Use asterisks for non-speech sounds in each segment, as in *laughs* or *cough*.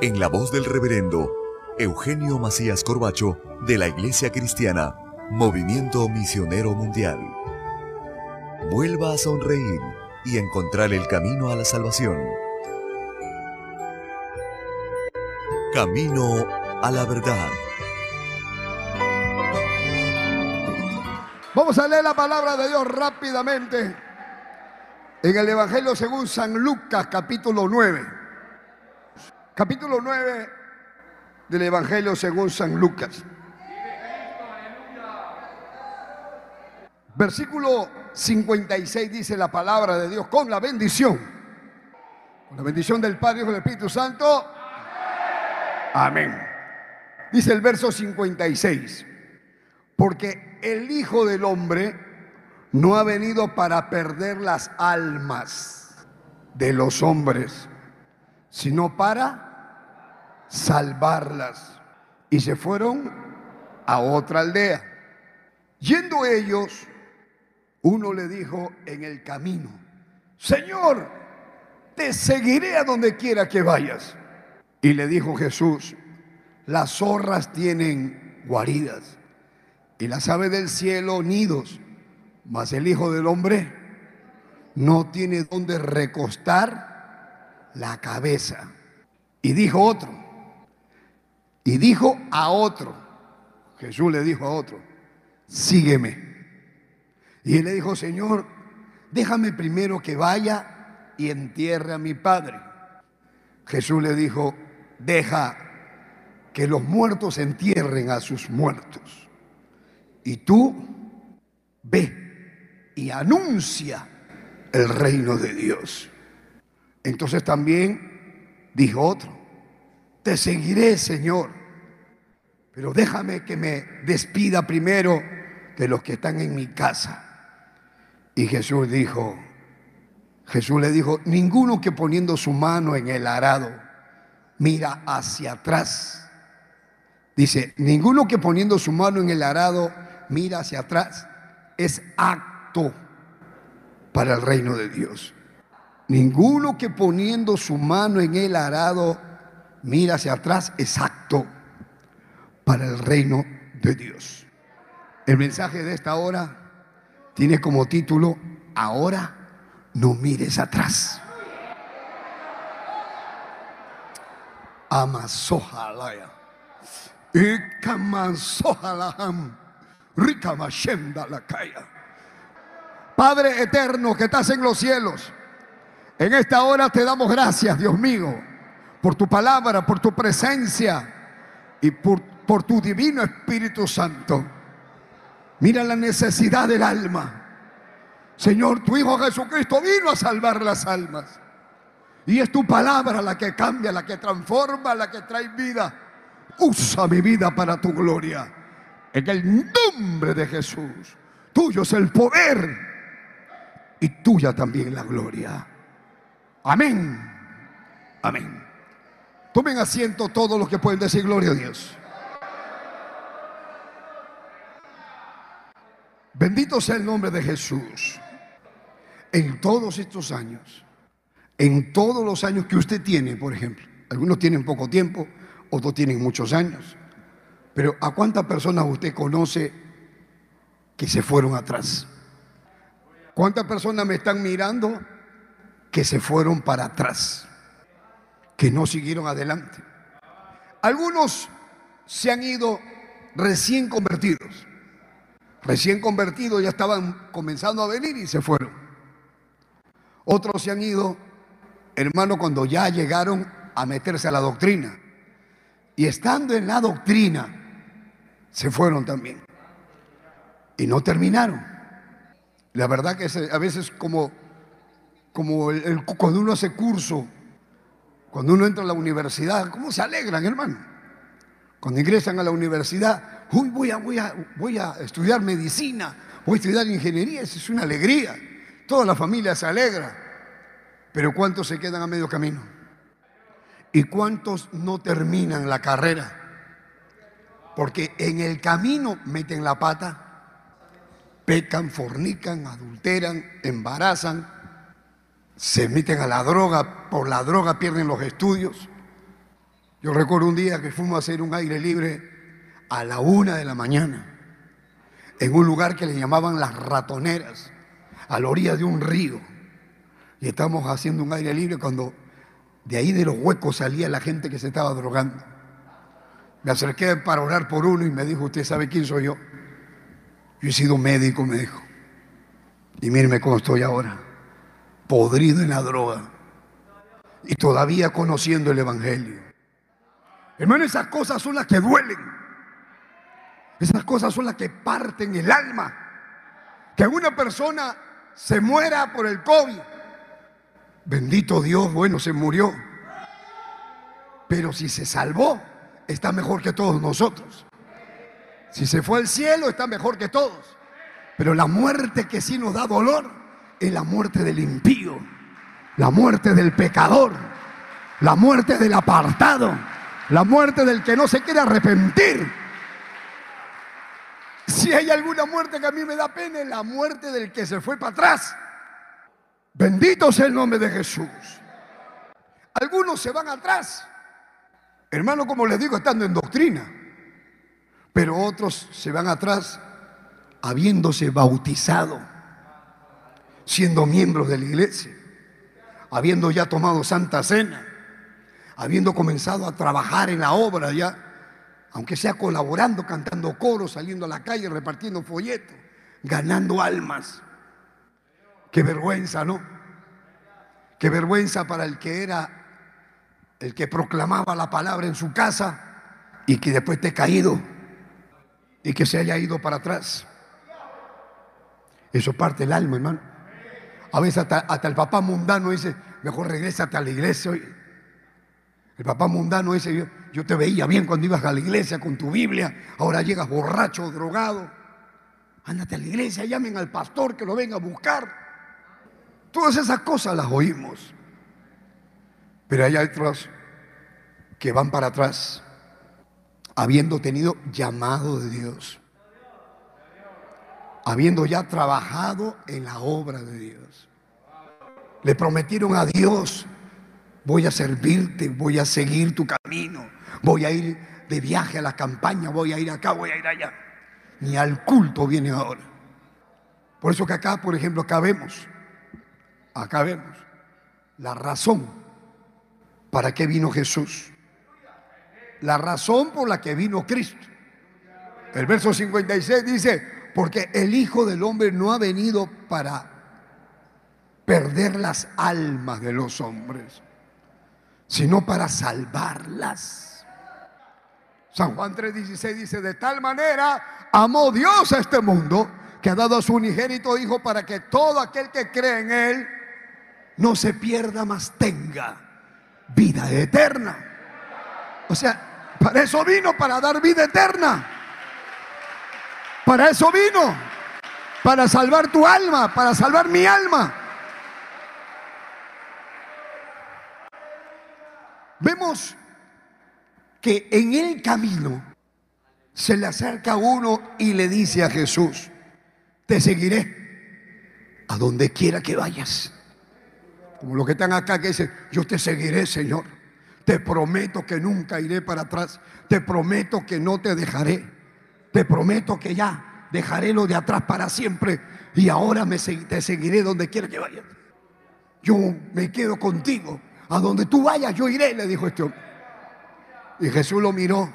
en la voz del reverendo Eugenio Macías Corbacho de la Iglesia Cristiana Movimiento Misionero Mundial. Vuelva a sonreír y encontrar el camino a la salvación. Camino a la verdad. Vamos a leer la palabra de Dios rápidamente en el Evangelio según San Lucas capítulo 9 capítulo 9 del Evangelio según San Lucas. Versículo 56 dice la palabra de Dios con la bendición. Con la bendición del Padre y del Espíritu Santo. Amén. Dice el verso 56. Porque el Hijo del Hombre no ha venido para perder las almas de los hombres, sino para salvarlas. Y se fueron a otra aldea. Yendo ellos, uno le dijo en el camino, Señor, te seguiré a donde quiera que vayas. Y le dijo Jesús, las zorras tienen guaridas y las aves del cielo nidos, mas el Hijo del Hombre no tiene donde recostar la cabeza. Y dijo otro, y dijo a otro, Jesús le dijo a otro, sígueme. Y él le dijo, Señor, déjame primero que vaya y entierre a mi padre. Jesús le dijo, deja que los muertos entierren a sus muertos. Y tú ve y anuncia el reino de Dios. Entonces también dijo otro, te seguiré, Señor, pero déjame que me despida primero de los que están en mi casa. Y Jesús dijo, Jesús le dijo, ninguno que poniendo su mano en el arado mira hacia atrás. Dice, ninguno que poniendo su mano en el arado mira hacia atrás es acto para el reino de Dios. Ninguno que poniendo su mano en el arado mira hacia atrás exacto para el reino de Dios. El mensaje de esta hora tiene como título, ahora no mires atrás. Amasojalaya. Ikamasojalaham. Rikamashenda la. Padre eterno que estás en los cielos. En esta hora te damos gracias, Dios mío, por tu palabra, por tu presencia y por, tu divino Espíritu Santo. Mira la necesidad del alma. Señor, tu Hijo Jesucristo vino a salvar las almas. Y es tu palabra la que cambia, la que transforma, la que trae vida. Usa mi vida para tu gloria. En el nombre de Jesús. Tuyo es el poder y tuya también la gloria. Amén. Amén. Tomen asiento todos los que pueden decir gloria a Dios. Bendito sea el nombre de Jesús. En todos estos años, en todos los años que usted tiene, por ejemplo, algunos tienen poco tiempo, otros tienen muchos años, pero ¿a cuántas personas usted conoce que se fueron atrás? ¿Cuántas personas me están mirando que se fueron para atrás? Que no siguieron adelante. Algunos se han ido recién convertidos. Recién convertidos ya estaban comenzando a venir y se fueron. Otros se han ido, hermano, cuando ya llegaron a meterse a la doctrina. Y estando en la doctrina, se fueron también. Y no terminaron. La verdad que a veces como, como cuando uno hace curso, cuando uno entra a la universidad, ¿cómo se alegran, hermano? Cuando ingresan a la universidad, uy, voy a, voy a, voy a estudiar medicina, voy a estudiar ingeniería, eso es una alegría. Toda la familia se alegra. Pero ¿cuántos se quedan a medio camino? ¿Y cuántos no terminan la carrera? Porque en el camino meten la pata pecan, fornican, adulteran, embarazan, se meten a la droga, por la droga pierden los estudios. Yo recuerdo un día que fuimos a hacer un aire libre a la una de la mañana, en un lugar que le llamaban las ratoneras, a la orilla de un río. Y estábamos haciendo un aire libre cuando de ahí de los huecos salía la gente que se estaba drogando. Me acerqué para orar por uno y me dijo, ¿usted sabe quién soy yo? Yo he sido médico, me dijo. Y míreme cómo estoy ahora, podrido en la droga y todavía conociendo el Evangelio. Hermano, esas cosas son las que duelen. Esas cosas son las que parten el alma. Que una persona se muera por el COVID. Bendito Dios, bueno, se murió. Pero si se salvó, está mejor que todos nosotros. Si se fue al cielo, está mejor que todos. Pero la muerte que sí nos da dolor la muerte del impío, la muerte del pecador, la muerte del apartado, la muerte del que no se quiere arrepentir. Si hay alguna muerte que a mí me da pena, es la muerte del que se fue para atrás. Bendito sea el nombre de Jesús. Algunos se van atrás. Hermano, como les digo, estando en doctrina. Pero otros se van atrás habiéndose bautizado, siendo miembros de la iglesia, habiendo ya tomado santa cena, habiendo comenzado a trabajar en la obra ya, aunque sea colaborando, cantando coros, saliendo a la calle, repartiendo folletos, ganando almas. Qué vergüenza, ¿no? Qué vergüenza para el que era el que proclamaba la palabra en su casa y que después te ha caído y que se haya ido para atrás. Eso parte el alma, hermano. A veces hasta, el papá mundano dice, mejor regrésate a la iglesia. El papá mundano dice, yo, te veía bien cuando ibas a la iglesia con tu Biblia, ahora llegas borracho, drogado. Ándate a la iglesia, llamen al pastor que lo venga a buscar. Todas esas cosas las oímos. Pero hay otros que van para atrás habiendo tenido llamado de Dios, habiendo ya trabajado en la obra de Dios. Le prometieron a Dios, voy a servirte, voy a seguir tu camino, voy a ir de viaje a la campaña, voy a ir acá, voy a ir allá. Ni al culto viene ahora. Por eso que acá, por ejemplo, acá vemos, acá vemos la razón para qué vino Jesús la razón por la que vino Cristo. El verso 56 dice, porque el Hijo del Hombre no ha venido para perder las almas de los hombres, sino para salvarlas. San Juan 3:16 dice, de tal manera amó Dios a este mundo que ha dado a su unigénito Hijo para que todo aquel que cree en Él no se pierda, más tenga vida eterna. O sea, para eso vino, para dar vida eterna. Para eso vino. Para salvar tu alma, para salvar mi alma. Vemos que en el camino se le acerca uno y le dice a Jesús, te seguiré a donde quiera que vayas. Como los que están acá que dicen, yo te seguiré, Señor. Te prometo que nunca iré para atrás. Te prometo que no te dejaré. Te prometo que ya dejaré lo de atrás para siempre y ahora me, te seguiré donde quiera que vayas. Yo me quedo contigo. A donde tú vayas, yo iré, le dijo este hombre. Y Jesús lo miró.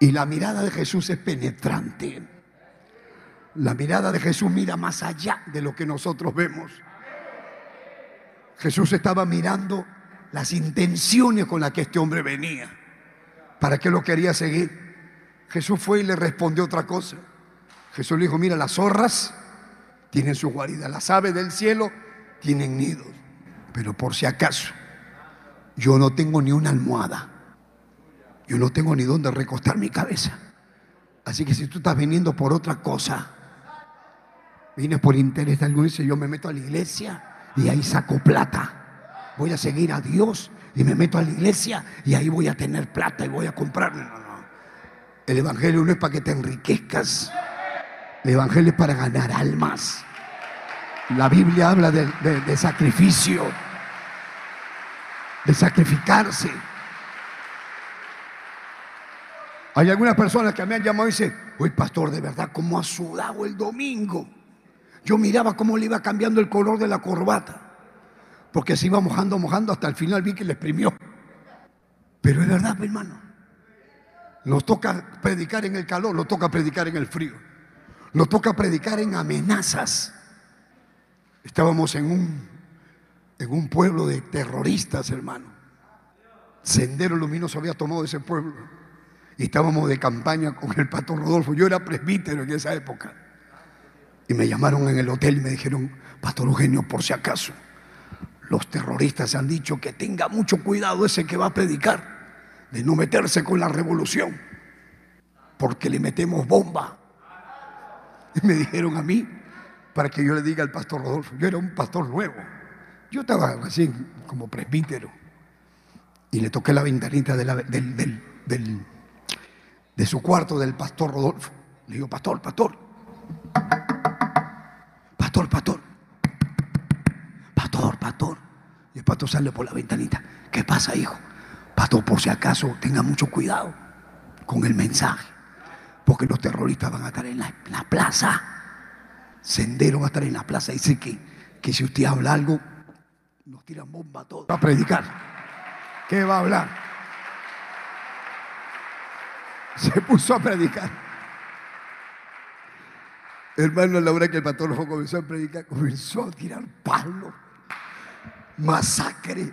Y la mirada de Jesús es penetrante. La mirada de Jesús mira más allá de lo que nosotros vemos. Jesús estaba mirando las intenciones con las que este hombre venía. ¿Para qué lo quería seguir? Jesús fue y le respondió otra cosa. Jesús le dijo, mira, las zorras tienen su guarida, las aves del cielo tienen nidos, pero por si acaso, yo no tengo ni una almohada, yo no tengo ni dónde recostar mi cabeza. Así que si tú estás viniendo por otra cosa, vienes por interés de algún dice, yo me meto a la iglesia y ahí saco plata. Voy a seguir a Dios y me meto a la iglesia y ahí voy a tener plata y voy a comprar. El Evangelio no es para que te enriquezcas. El Evangelio es para ganar almas. La Biblia habla de, sacrificio, de sacrificarse. Hay algunas personas que me han llamado y dicen, uy pastor, de verdad, ¿cómo ha sudado el domingo? Yo miraba cómo le iba cambiando el color de la corbata, porque se iba mojando, mojando, hasta el final vi que le exprimió. Pero es verdad, hermano. Nos toca predicar en el calor, nos toca predicar en el frío. Nos toca predicar en amenazas. Estábamos en un, en un pueblo de terroristas, hermano. Sendero Luminoso había tomado ese pueblo. Y estábamos de campaña con el pastor Rodolfo. Yo era presbítero en esa época. Y me llamaron en el hotel y me dijeron, Pastor Eugenio, por si acaso, los terroristas han dicho que tenga mucho cuidado ese que va a predicar de no meterse con la revolución, porque le metemos bomba. Y me dijeron a mí, para que yo le diga al pastor Rodolfo, yo era un pastor nuevo, yo estaba así como presbítero, y le toqué la ventanita de, de su cuarto del pastor Rodolfo. Le digo, pastor, pastor, pastor, pastor, pastor, pastor. Y el pastor sale por la ventanita. ¿Qué pasa, hijo? Pastor, por si acaso, tenga mucho cuidado con el mensaje, porque los terroristas van a estar en la, plaza. Sendero va a estar en la plaza. Dice que, que si usted habla algo, nos tiran bomba a todos. Va a predicar. ¿Qué va a hablar? Se puso a predicar. Hermano, la hora que el pastor comenzó a predicar, comenzó a tirar palo, masacre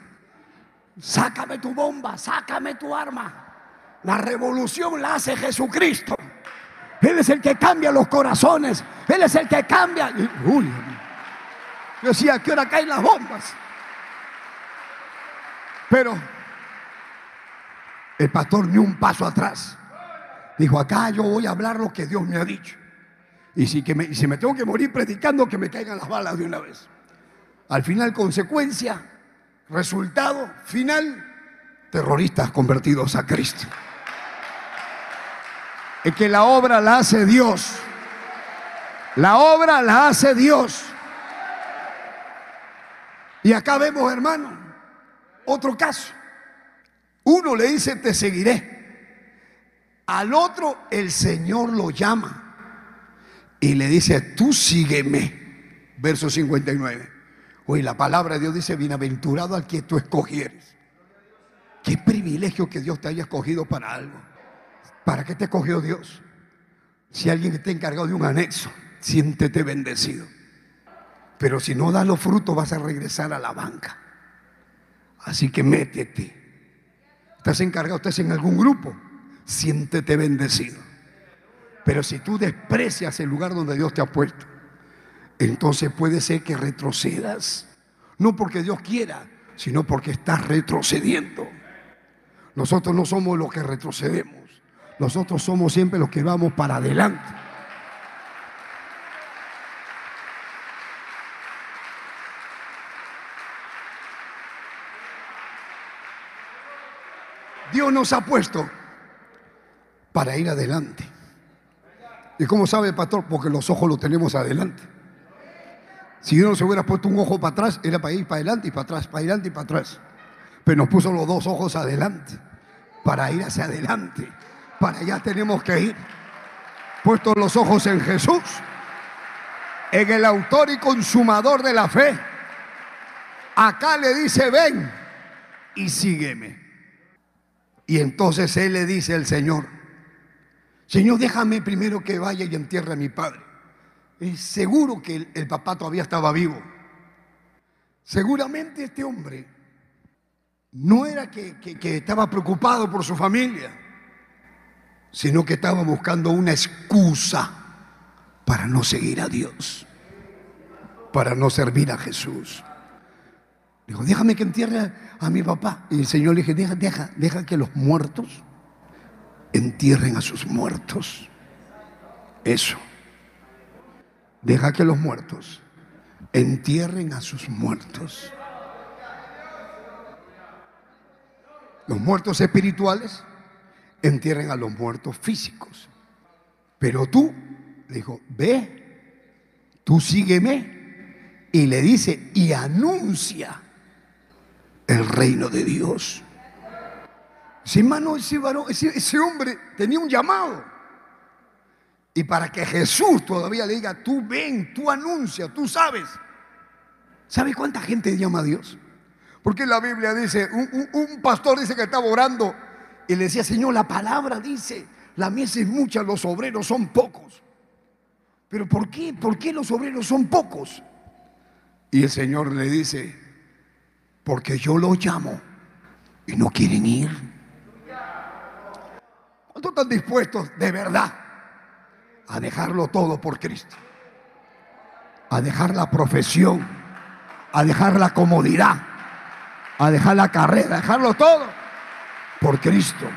Sácame tu bomba, sácame tu arma. La revolución la hace Jesucristo. Él es el que cambia los corazones. Él es el que cambia. Uy, yo decía, ¿a qué hora caen las bombas? Pero el pastor ni un paso atrás. Dijo, acá yo voy a hablar lo que Dios me ha dicho. Y si, que me, si me tengo que morir predicando, que me caigan las balas de una vez. Al final, consecuencia, Resultado final, terroristas convertidos a Cristo. Es que la obra la hace Dios. La obra la hace Dios. Y acá vemos, hermano, otro caso. Uno le dice, te seguiré. Al otro, el Señor lo llama. Y le dice, tú sígueme. Verso 59. Hoy la palabra de Dios dice, bienaventurado al que tú escogieres. Qué privilegio que Dios te haya escogido para algo. ¿Para qué te escogió Dios? Si alguien está encargado de un anexo, siéntete bendecido. Pero si no da los frutos, vas a regresar a la banca. Así que métete. Estás encargado, estás en algún grupo, siéntete bendecido. Pero si tú desprecias el lugar donde Dios te ha puesto, entonces puede ser que retrocedas. No porque Dios quiera, sino porque estás retrocediendo. Nosotros no somos los que retrocedemos. Nosotros somos siempre los que vamos para adelante. Dios nos ha puesto para ir adelante. ¿Y cómo sabe, pastor? Porque los ojos los tenemos adelante. Si uno se hubiera puesto un ojo para atrás, era para ir para adelante y para atrás, para adelante y para atrás. Pero nos puso los dos ojos adelante, para ir hacia adelante. Para allá tenemos que ir. Puestos los ojos en Jesús, en el autor y consumador de la fe. Acá le dice, ven y sígueme. Y entonces él le dice al Señor, Señor, déjame primero que vaya y entierre a mi padre. Es seguro que el, papá todavía estaba vivo. Seguramente este hombre no era que, que estaba preocupado por su familia, sino que estaba buscando una excusa para no seguir a Dios, para no servir a Jesús. Dijo, déjame que entierre a mi papá. Y el Señor le dije, deja, deja, deja que los muertos entierren a sus muertos. Eso. Deja que los muertos entierren a sus muertos. Los muertos espirituales entierren a los muertos físicos. Pero tú, dijo, ve, tú sígueme. Y le dice, y anuncia el reino de Dios. Ese hermano, ese varón, ese, hombre tenía un llamado. Y para que Jesús todavía le diga, tú ven, tú anuncia, tú sabes. ¿Sabe cuánta gente llama a Dios? Porque la Biblia dice, un, un, pastor dice que estaba orando y le decía, Señor, la palabra dice, la mies es mucha, los obreros son pocos. Pero ¿por qué? ¿Por qué los obreros son pocos? Y el Señor le dice, porque yo los llamo y no quieren ir. ¿Cuántos están dispuestos de verdad a dejarlo todo por Cristo? A dejar la profesión, a dejar la comodidad, a dejar la carrera, a dejarlo todo por Cristo.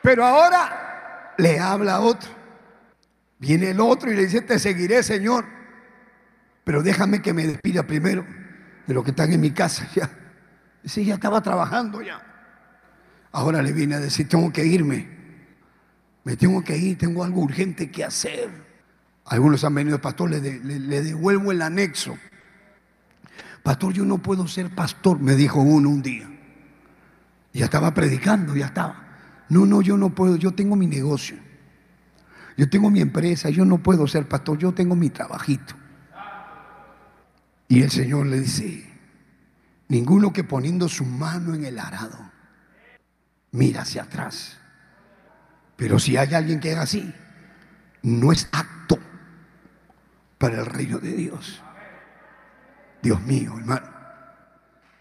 Pero ahora le habla otro. Viene el otro y le dice, te seguiré, Señor. Pero déjame que me despida primero de lo que están en mi casa *laughs* ya. Sí, ya estaba trabajando ya. Ahora le viene a decir, tengo que irme. Me tengo que ir, tengo algo urgente que hacer. Algunos han venido, pastor, le devuelvo el anexo. Pastor, yo no puedo ser pastor, me dijo uno un día. Ya estaba predicando, ya estaba. No, no, yo no puedo, yo tengo mi negocio. Yo tengo mi empresa, yo no puedo ser pastor, yo tengo mi trabajito. Y el Señor le dice, Ninguno que poniendo su mano en el arado mira hacia atrás. Pero si hay alguien que haga así, no es acto para el reino de Dios. Dios mío, hermano.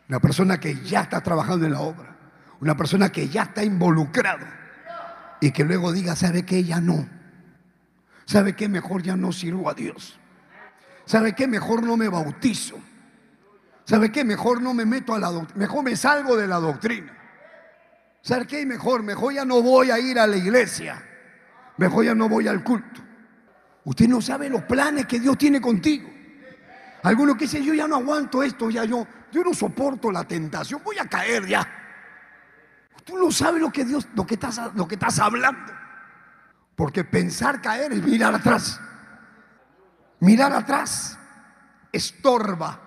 Una persona que ya está trabajando en la obra. Una persona que ya está involucrado. Y que luego diga, ¿sabe qué? Ya no. ¿Sabe qué? Mejor ya no sirvo a Dios. ¿Sabe qué? Mejor no me bautizo. ¿Sabe qué? Mejor no me meto a la doctrina, mejor me salgo de la doctrina. ¿Sabe qué? Mejor, mejor ya no voy a ir a la iglesia. Mejor ya no voy al culto. Usted no sabe los planes que Dios tiene contigo. Algunos que dicen, yo ya no aguanto esto, ya yo, yo no soporto la tentación, voy a caer ya. Tú no sabes lo que Dios, lo que estás, lo que estás hablando. Porque pensar caer es mirar atrás. Mirar atrás estorba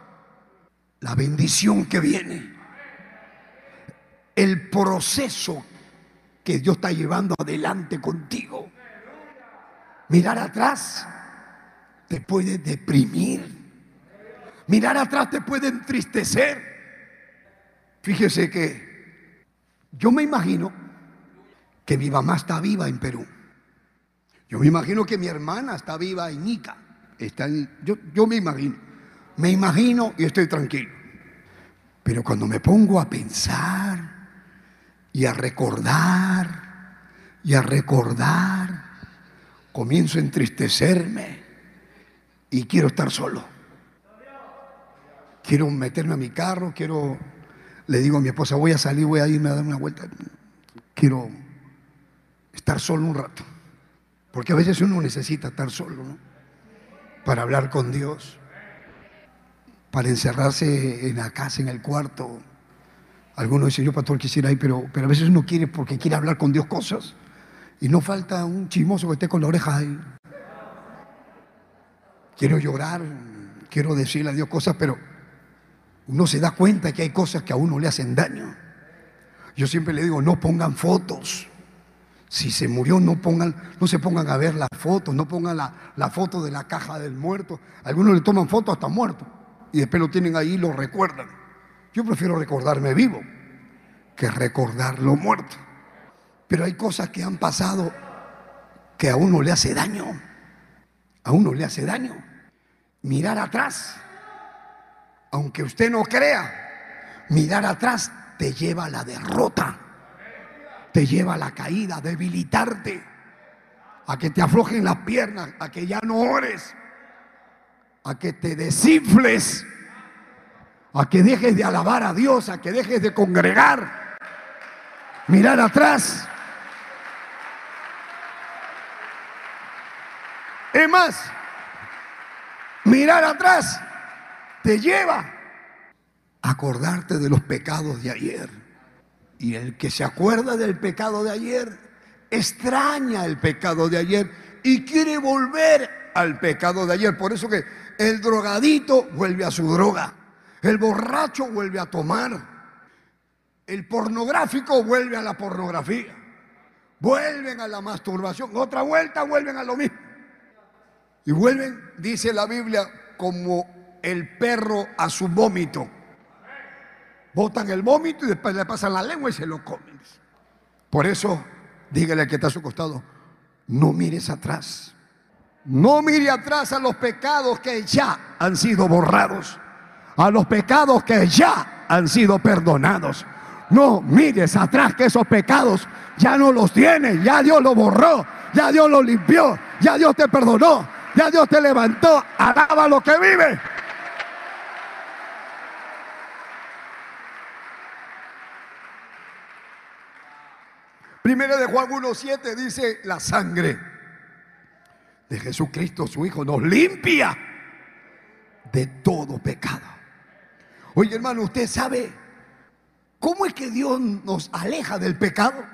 la bendición que viene, el proceso que Dios está llevando adelante contigo. Mirar atrás te puede deprimir. Mirar atrás te puede entristecer. Fíjese que yo me imagino que mi mamá está viva en Perú. Yo me imagino que mi hermana está viva en Ica. Está yo, yo me imagino me imagino y estoy tranquilo. Pero cuando me pongo a pensar y a recordar y a recordar, comienzo a entristecerme y quiero estar solo. Quiero meterme a mi carro, quiero, le digo a mi esposa, voy a salir, voy a irme a dar una vuelta. Quiero estar solo un rato. Porque a veces uno necesita estar solo, ¿no? Para hablar con Dios para encerrarse en la casa, en el cuarto, Algunos dicen, yo pastor quisiera ir, pero, pero a veces uno quiere porque quiere hablar con Dios cosas. Y no falta un chismoso que esté con la oreja ahí. Quiero llorar, quiero decirle a Dios cosas, pero uno se da cuenta que hay cosas que a uno le hacen daño. Yo siempre le digo, no pongan fotos. Si se murió, no, pongan, no se pongan a ver la foto, no pongan la, la foto de la caja del muerto. Algunos le toman fotos hasta muerto y después lo tienen ahí y lo recuerdan. Yo prefiero recordarme vivo que recordarlo muerto. Pero hay cosas que han pasado que a uno le hace daño. A uno le hace daño. Mirar atrás, aunque usted no crea, mirar atrás te lleva a la derrota, te lleva a la caída, a debilitarte, a que te aflojen las piernas, a que ya no ores, a que te desinfles a que dejes de alabar a Dios, a que dejes de congregar, mirar atrás. Es más, mirar atrás te lleva a acordarte de los pecados de ayer. Y el que se acuerda del pecado de ayer, extraña el pecado de ayer y quiere volver al pecado de ayer. Por eso que el drogadito vuelve a su droga. El borracho vuelve a tomar. El pornográfico vuelve a la pornografía. Vuelven a la masturbación. Otra vuelta vuelven a lo mismo. Y vuelven, dice la Biblia, como el perro a su vómito. Botan el vómito y después le pasan la lengua y se lo comen. Por eso, dígale al que está a su costado, no mires atrás. No mire atrás a los pecados que ya han sido borrados a los pecados que ya han sido perdonados. No mires atrás que esos pecados ya no los tienes, ya Dios los borró, ya Dios los limpió, ya Dios te perdonó, ya Dios te levantó. Alaba lo que vive. Primero de Juan 1.7 dice, la sangre de Jesucristo su Hijo nos limpia de todo pecado. Oye hermano, ¿usted sabe cómo es que Dios nos aleja del pecado?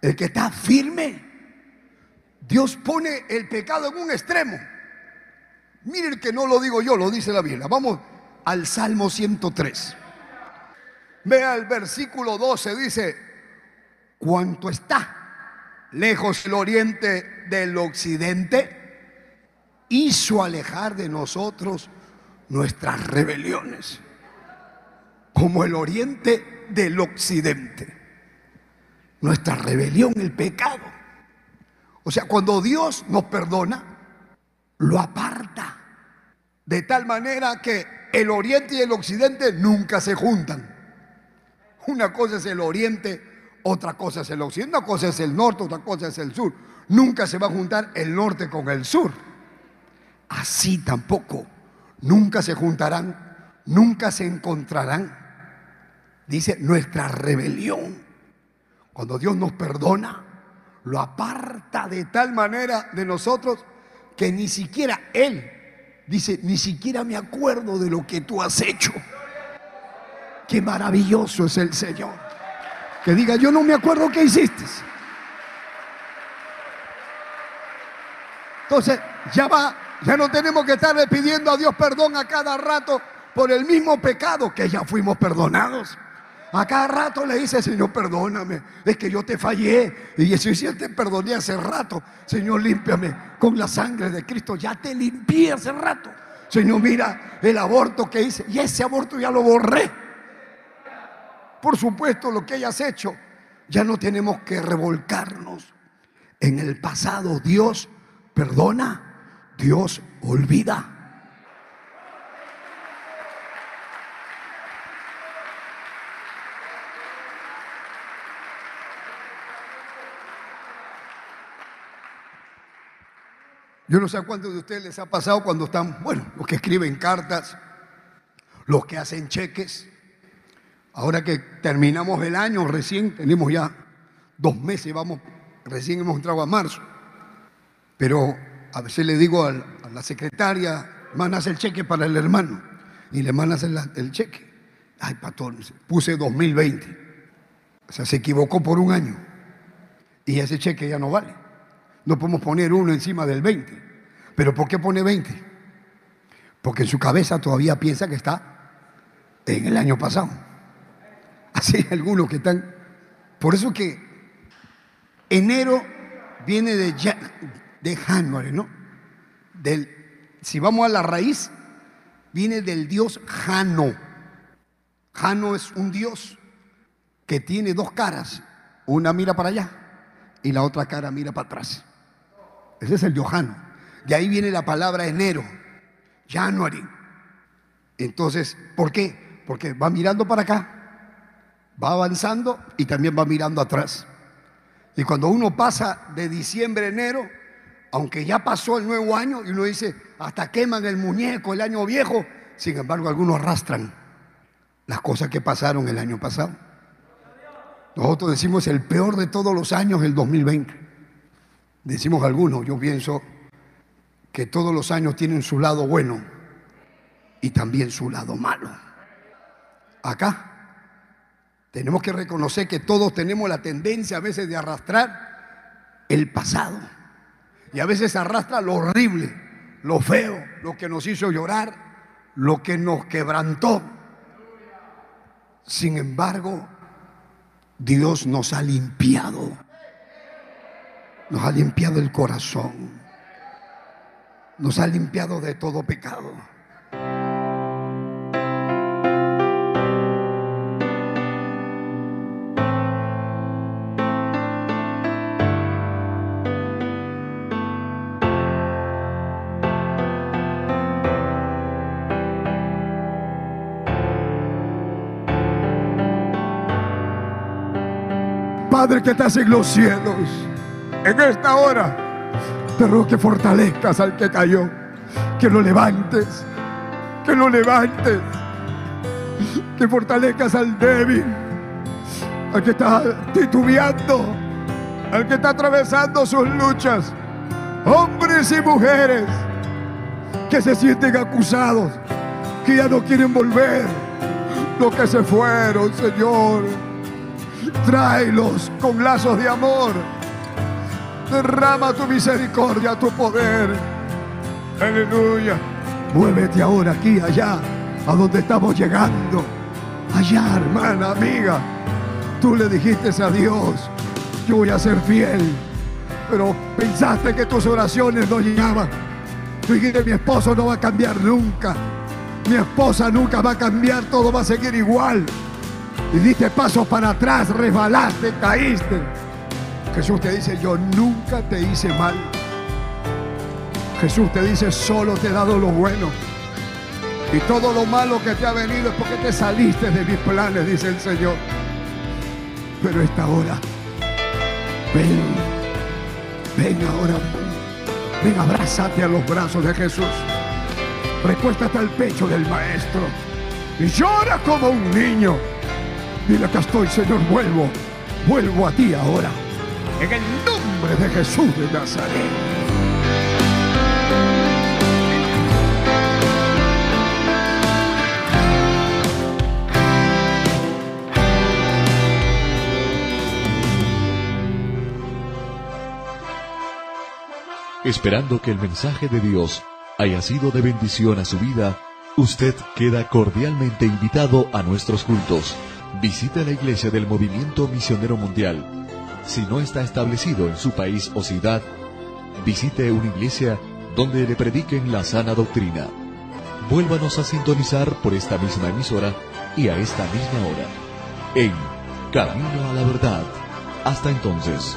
El que está firme. Dios pone el pecado en un extremo. Miren que no lo digo yo, lo dice la Biblia. Vamos al Salmo 103. Vea el versículo 12, dice, cuanto está lejos el oriente del occidente, hizo alejar de nosotros nuestras rebeliones como el oriente del occidente. Nuestra rebelión, el pecado. O sea, cuando Dios nos perdona, lo aparta. De tal manera que el oriente y el occidente nunca se juntan. Una cosa es el oriente, otra cosa es el occidente, una cosa es el norte, otra cosa es el sur. Nunca se va a juntar el norte con el sur. Así tampoco. Nunca se juntarán, nunca se encontrarán dice nuestra rebelión. Cuando Dios nos perdona, lo aparta de tal manera de nosotros que ni siquiera Él dice, ni siquiera me acuerdo de lo que tú has hecho. Qué maravilloso es el Señor. Que diga, yo no me acuerdo qué hiciste. Entonces, ya va, ya no tenemos que estarle pidiendo a Dios perdón a cada rato por el mismo pecado que ya fuimos perdonados. A cada rato le dice, Señor, perdóname, es que yo te fallé. Y si yo te perdoné hace rato, Señor, límpiame con la sangre de Cristo. Ya te limpié hace rato. Señor, mira el aborto que hice. Y ese aborto ya lo borré. Por supuesto, lo que hayas hecho, ya no tenemos que revolcarnos en el pasado. Dios perdona, Dios olvida. Yo no sé a cuántos de ustedes les ha pasado cuando están, bueno, los que escriben cartas, los que hacen cheques. Ahora que terminamos el año, recién tenemos ya dos meses, vamos, recién hemos entrado a marzo. Pero a veces le digo a la secretaria, mandas el cheque para el hermano y le mandas el, el cheque. Ay, patrón, puse 2020. O sea, se equivocó por un año. Y ese cheque ya no vale. No podemos poner uno encima del 20. ¿Pero por qué pone 20? Porque en su cabeza todavía piensa que está en el año pasado. *laughs* Así algunos que están. Por eso que enero viene de, de January, ¿no? Del, si vamos a la raíz, viene del dios Jano. Jano es un dios que tiene dos caras. Una mira para allá y la otra cara mira para atrás. Ese es el dios Jano. De ahí viene la palabra enero, January. Entonces, ¿por qué? Porque va mirando para acá, va avanzando y también va mirando atrás. Y cuando uno pasa de diciembre a enero, aunque ya pasó el nuevo año y uno dice, hasta queman el muñeco, el año viejo, sin embargo algunos arrastran las cosas que pasaron el año pasado. Nosotros decimos el peor de todos los años, el 2020. Decimos algunos, yo pienso que todos los años tienen su lado bueno y también su lado malo. Acá tenemos que reconocer que todos tenemos la tendencia a veces de arrastrar el pasado. Y a veces arrastra lo horrible, lo feo, lo que nos hizo llorar, lo que nos quebrantó. Sin embargo, Dios nos ha limpiado. Nos ha limpiado el corazón. Nos ha limpiado de todo pecado. Padre que estás en los cielos, en esta hora te ruego que fortalezcas al que cayó, que lo levantes, que lo levantes, que fortalezcas al débil, al que está titubeando, al que está atravesando sus luchas, hombres y mujeres que se sienten acusados, que ya no quieren volver, los que se fueron, Señor Tráelos con lazos de amor. Derrama tu misericordia, tu poder. Aleluya. Muévete ahora aquí, allá, a donde estamos llegando. Allá, hermana, amiga. Tú le dijiste a Dios, yo voy a ser fiel. Pero pensaste que tus oraciones no llegaban. Tú dijiste, mi esposo no va a cambiar nunca. Mi esposa nunca va a cambiar, todo va a seguir igual y diste pasos para atrás, resbalaste, caíste. Jesús te dice, yo nunca te hice mal. Jesús te dice, solo te he dado lo bueno. Y todo lo malo que te ha venido es porque te saliste de mis planes, dice el Señor. Pero esta hora, ven, ven ahora, ven, abrázate a los brazos de Jesús. Recuéstate al pecho del Maestro y llora como un niño. Dile, acá estoy, Señor, vuelvo. Vuelvo a ti ahora. En el nombre de Jesús de Nazaret. Esperando que el mensaje de Dios haya sido de bendición a su vida, usted queda cordialmente invitado a nuestros cultos Visita la iglesia del Movimiento Misionero Mundial. Si no está establecido en su país o ciudad, visite una iglesia donde le prediquen la sana doctrina. Vuélvanos a sintonizar por esta misma emisora y a esta misma hora. En Camino a la Verdad. Hasta entonces.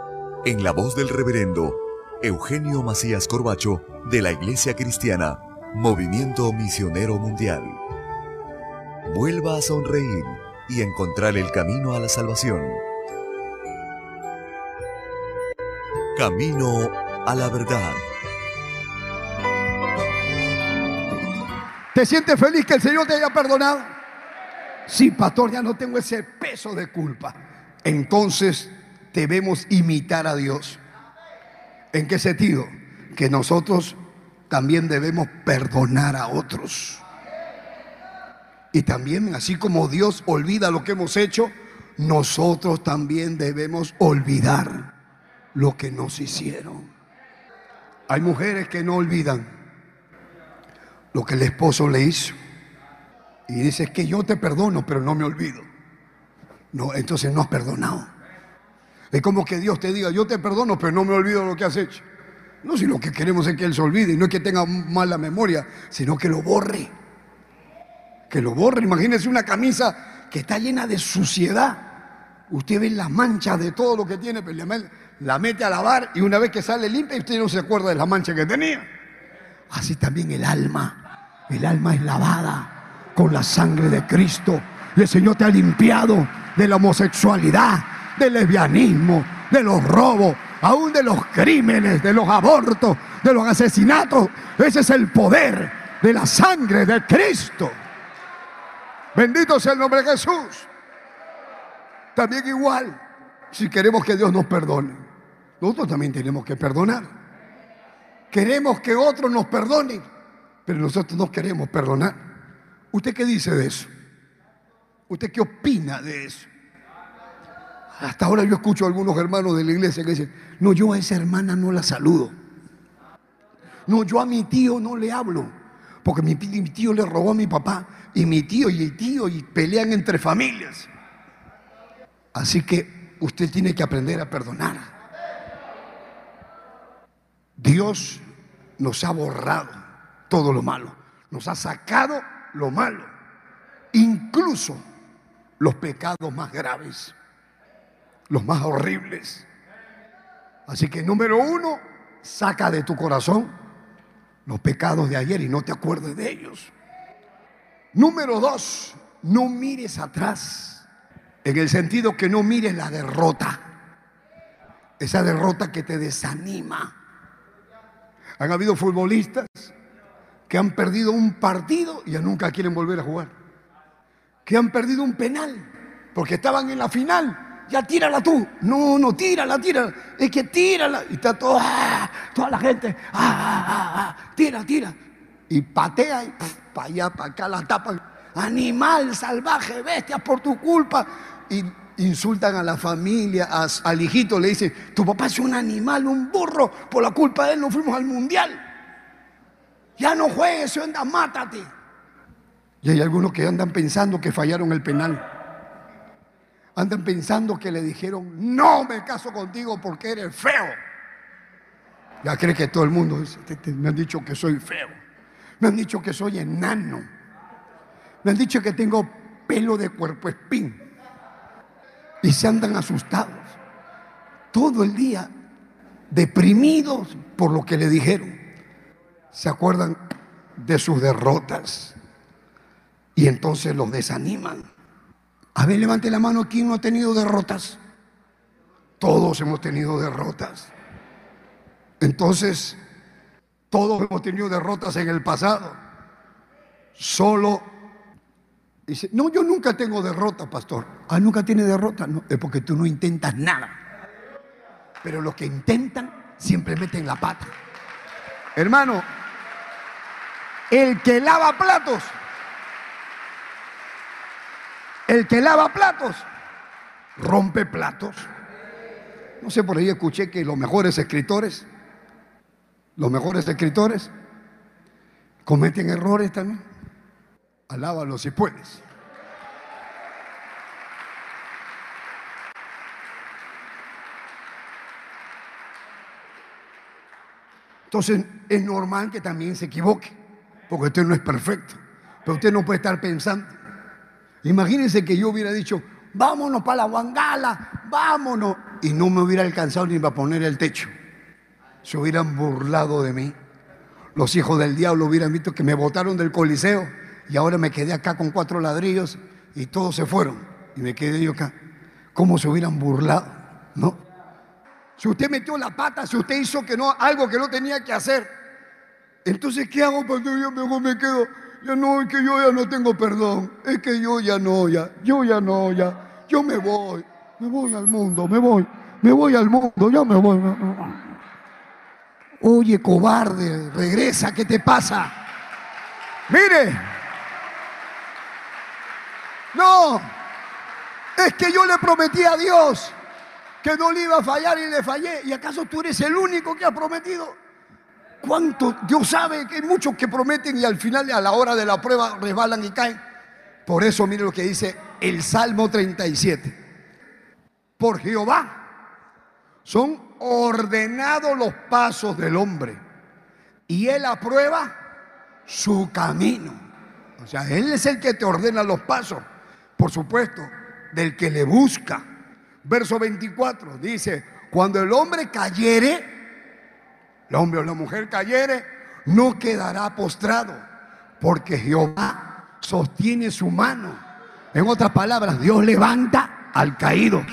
en la voz del reverendo Eugenio Macías Corbacho de la Iglesia Cristiana, Movimiento Misionero Mundial. Vuelva a sonreír y encontrar el camino a la salvación. Camino a la verdad. ¿Te sientes feliz que el Señor te haya perdonado? Sí, pastor, ya no tengo ese peso de culpa. Entonces debemos imitar a Dios. ¿En qué sentido? Que nosotros también debemos perdonar a otros. Y también, así como Dios olvida lo que hemos hecho, nosotros también debemos olvidar lo que nos hicieron. Hay mujeres que no olvidan lo que el esposo le hizo. Y dice que yo te perdono, pero no me olvido. No, entonces no has perdonado. Es como que Dios te diga, yo te perdono, pero no me olvido lo que has hecho. No, si lo que queremos es que Él se olvide, y no es que tenga mala memoria, sino que lo borre. Que lo borre. Imagínese una camisa que está llena de suciedad. Usted ve las manchas de todo lo que tiene, pero la mete a lavar y una vez que sale limpia, usted no se acuerda de la mancha que tenía. Así también el alma. El alma es lavada con la sangre de Cristo. Y el Señor te ha limpiado de la homosexualidad, del lesbianismo, de los robos, aún de los crímenes, de los abortos, de los asesinatos. Ese es el poder de la sangre de Cristo. Bendito sea el nombre de Jesús. También igual, si queremos que Dios nos perdone, nosotros también tenemos que perdonar. Queremos que otros nos perdonen, pero nosotros no queremos perdonar. ¿Usted qué dice de eso? ¿Usted qué opina de eso? Hasta ahora yo escucho a algunos hermanos de la iglesia que dicen, no, yo a esa hermana no la saludo. No, yo a mi tío no le hablo, porque mi, tío le robó a mi papá, y mi tío y el tío, y pelean entre familias. Así que usted tiene que aprender a perdonar. Dios nos ha borrado todo lo malo, nos ha sacado lo malo, incluso los pecados más graves los más horribles. Así que número uno, saca de tu corazón los pecados de ayer y no te acuerdes de ellos. Número dos, no mires atrás, en el sentido que no mires la derrota, esa derrota que te desanima. Han habido futbolistas que han perdido un partido y ya nunca quieren volver a jugar. Que han perdido un penal porque estaban en la final ya tírala tú. No, no, tírala, tírala. Es que tírala. Y está toda, ah, toda la gente, ah, ah, tira, tira. Y patea y para allá, para acá la tapan. animal, salvaje, bestia, por tu culpa. Y insultan a la familia, al hijito, le dicen, tu papá es un animal, un burro, por la culpa de él no fuimos al mundial. Ya no juegues, anda, mátate. Y hay algunos que andan pensando que fallaron el penal. Andan pensando que le dijeron, no me caso contigo porque eres feo. Ya cree que todo el mundo dice, me han dicho que soy feo. Me han dicho que soy enano. Me han dicho que tengo pelo de cuerpo espín. Y se andan asustados. Todo el día deprimidos por lo que le dijeron. Se acuerdan de sus derrotas. Y entonces los desaniman. A ver, levante la mano, ¿quién no ha tenido derrotas? Todos hemos tenido derrotas. Entonces, todos hemos tenido derrotas en el pasado. Solo dice, no, yo nunca tengo derrota, pastor. Ah, nunca tiene derrota. No, es porque tú no intentas nada. Pero los que intentan siempre meten la pata. Hermano, el que lava platos el que lava platos, rompe platos. No sé, por ahí escuché que los mejores escritores, los mejores escritores, cometen errores también. Alábalos si puedes. Entonces es normal que también se equivoque, porque usted no es perfecto. Pero usted no puede estar pensando, Imagínense que yo hubiera dicho, vámonos para la Wangala, vámonos. Y no me hubiera alcanzado ni para poner el techo. Se hubieran burlado de mí. Los hijos del diablo hubieran visto que me botaron del coliseo y ahora me quedé acá con cuatro ladrillos y todos se fueron. Y me quedé yo acá. ¿Cómo se hubieran burlado? ¿No? Si usted metió la pata, si usted hizo que no, algo que no tenía que hacer, entonces ¿qué hago? Porque yo mejor me quedo ya no, es que yo ya no tengo perdón, es que yo ya no, ya, yo ya no, ya, yo me voy, me voy al mundo, me voy, me voy al mundo, ya me voy. Oye, cobarde, regresa, ¿qué te pasa? Mire, no, es que yo le prometí a Dios que no le iba a fallar y le fallé. ¿Y acaso tú eres el único que ha prometido? ¿Cuánto? Dios sabe que hay muchos que prometen y al final, a la hora de la prueba, resbalan y caen. Por eso, mire lo que dice el Salmo 37. Por Jehová son ordenados los pasos del hombre y él aprueba su camino. O sea, él es el que te ordena los pasos, por supuesto, del que le busca. Verso 24 dice, cuando el hombre cayere, el hombre o la mujer cayere, no quedará postrado, porque Jehová sostiene su mano. En otras palabras, Dios levanta al caído.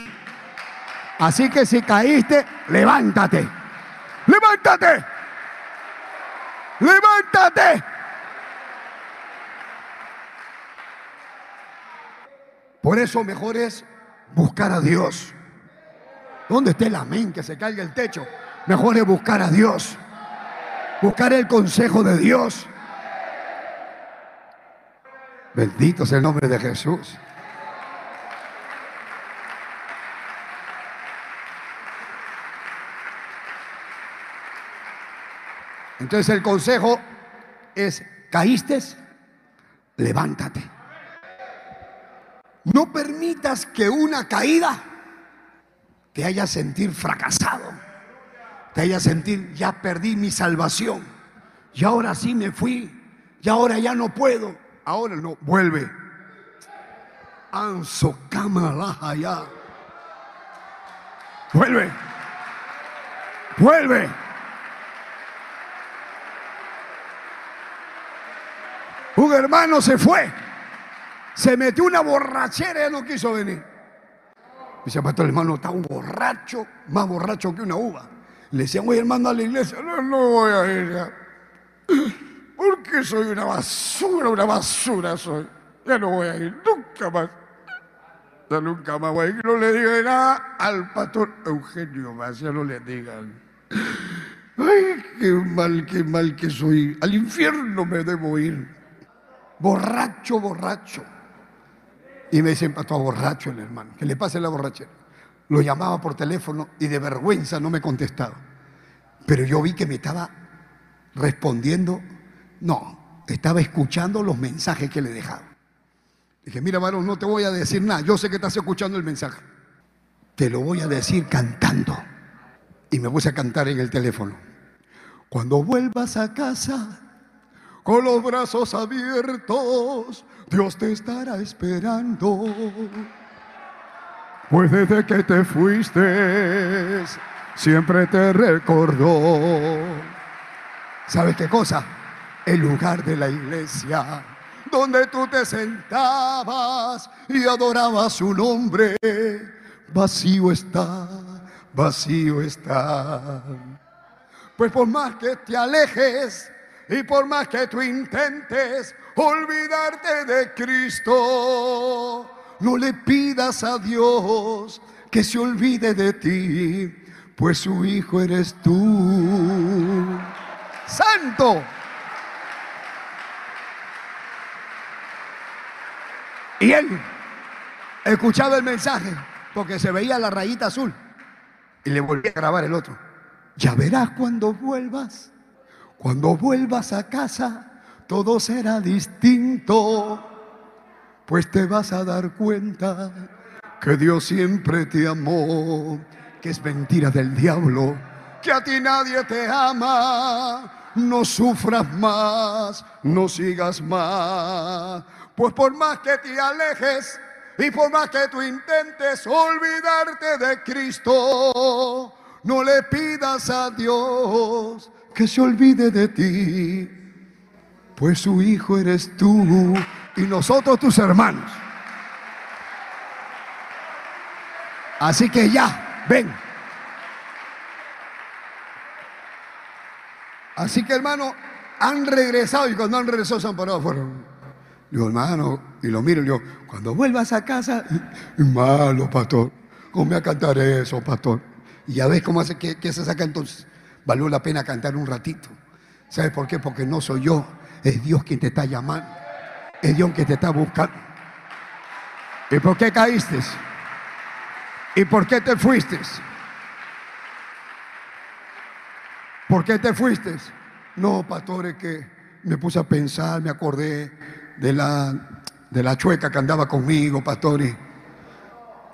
Así que si caíste, levántate. Levántate. Levántate. Por eso mejor es buscar a Dios. ¿Dónde está el amén? Que se caiga el techo. Mejor es buscar a Dios. Buscar el consejo de Dios. Bendito sea el nombre de Jesús. Entonces el consejo es, ¿caíste? Levántate. No permitas que una caída te haga sentir fracasado te haya sentir, ya perdí mi salvación, y ahora sí me fui, y ahora ya no puedo, ahora no, vuelve. Anso ya. Vuelve. Vuelve. Un hermano se fue. Se metió una borrachera y no quiso venir. Dice, pastor, hermano está un borracho, más borracho que una uva. Le decían, voy hermano a la iglesia. No, no voy a ir. Porque soy una basura, una basura soy. Ya no voy a ir, nunca más. Ya nunca más voy a ir. No le digan nada al pastor Eugenio más, ya no le digan. Ay, qué mal, qué mal que soy. Al infierno me debo ir. borracho, borracho. Y me dicen, pastor, borracho el hermano, que le pase la borrachera. Lo llamaba por teléfono y de vergüenza no me contestaba. Pero yo vi que me estaba respondiendo, no, estaba escuchando los mensajes que le dejaba. Dije, mira, varón, no te voy a decir nada, yo sé que estás escuchando el mensaje. Te lo voy a decir cantando. Y me puse a cantar en el teléfono. Cuando vuelvas a casa, con los brazos abiertos, Dios te estará esperando. Pues desde que te fuiste, siempre te recordó. ¿Sabes qué cosa? El lugar de la iglesia donde tú te sentabas y adorabas su nombre, vacío está, vacío está. Pues por más que te alejes y por más que tú intentes olvidarte de Cristo, no le pidas a Dios que se olvide de ti, pues su hijo eres tú. Santo. Y él escuchaba el mensaje porque se veía la rayita azul y le volví a grabar el otro. Ya verás cuando vuelvas, cuando vuelvas a casa, todo será distinto, pues te vas a dar cuenta que Dios siempre te amó, que es mentira del diablo, que a ti nadie te ama. No sufras más, no sigas más, pues por más que te alejes y por más que tú intentes olvidarte de Cristo, no le pidas a Dios que se olvide de ti, pues su hijo eres tú y nosotros tus hermanos. Así que ya, ven. Así que hermano, han regresado y cuando han regresado se han parado fueron. Digo, hermano, y lo miro y digo, cuando vuelvas a casa, malo, pastor, ¿cómo me a cantar eso, pastor? Y ya ves cómo hace que, se saca entonces. Valió la pena cantar un ratito. ¿Sabes por qué? Porque no soy yo, es Dios quien te está llamando, es Dios quien te está buscando. ¿Y por qué caíste? ¿Y por qué te fuiste? ¿Por qué te fuiste? No, pastor, es que me puse a pensar, me acordé de la, de la chueca que andaba conmigo, pastor.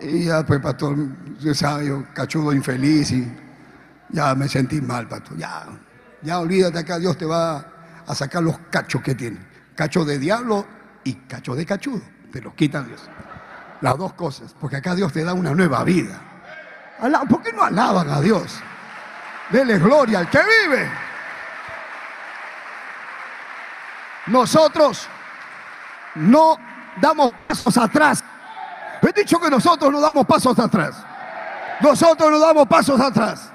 Y, ya, pues, pastor, usted sabe, cachudo infeliz y ya me sentí mal, pastor. Ya, ya olvídate acá, Dios te va a sacar los cachos que tiene. Cacho de diablo y cacho de cachudo. Te los quita Dios. Las dos cosas, porque acá Dios te da una nueva vida. ¿Por qué no alaban a Dios? Dele gloria al que vive. Nosotros no damos pasos atrás. He dicho que nosotros no damos pasos atrás. Nosotros no damos pasos atrás.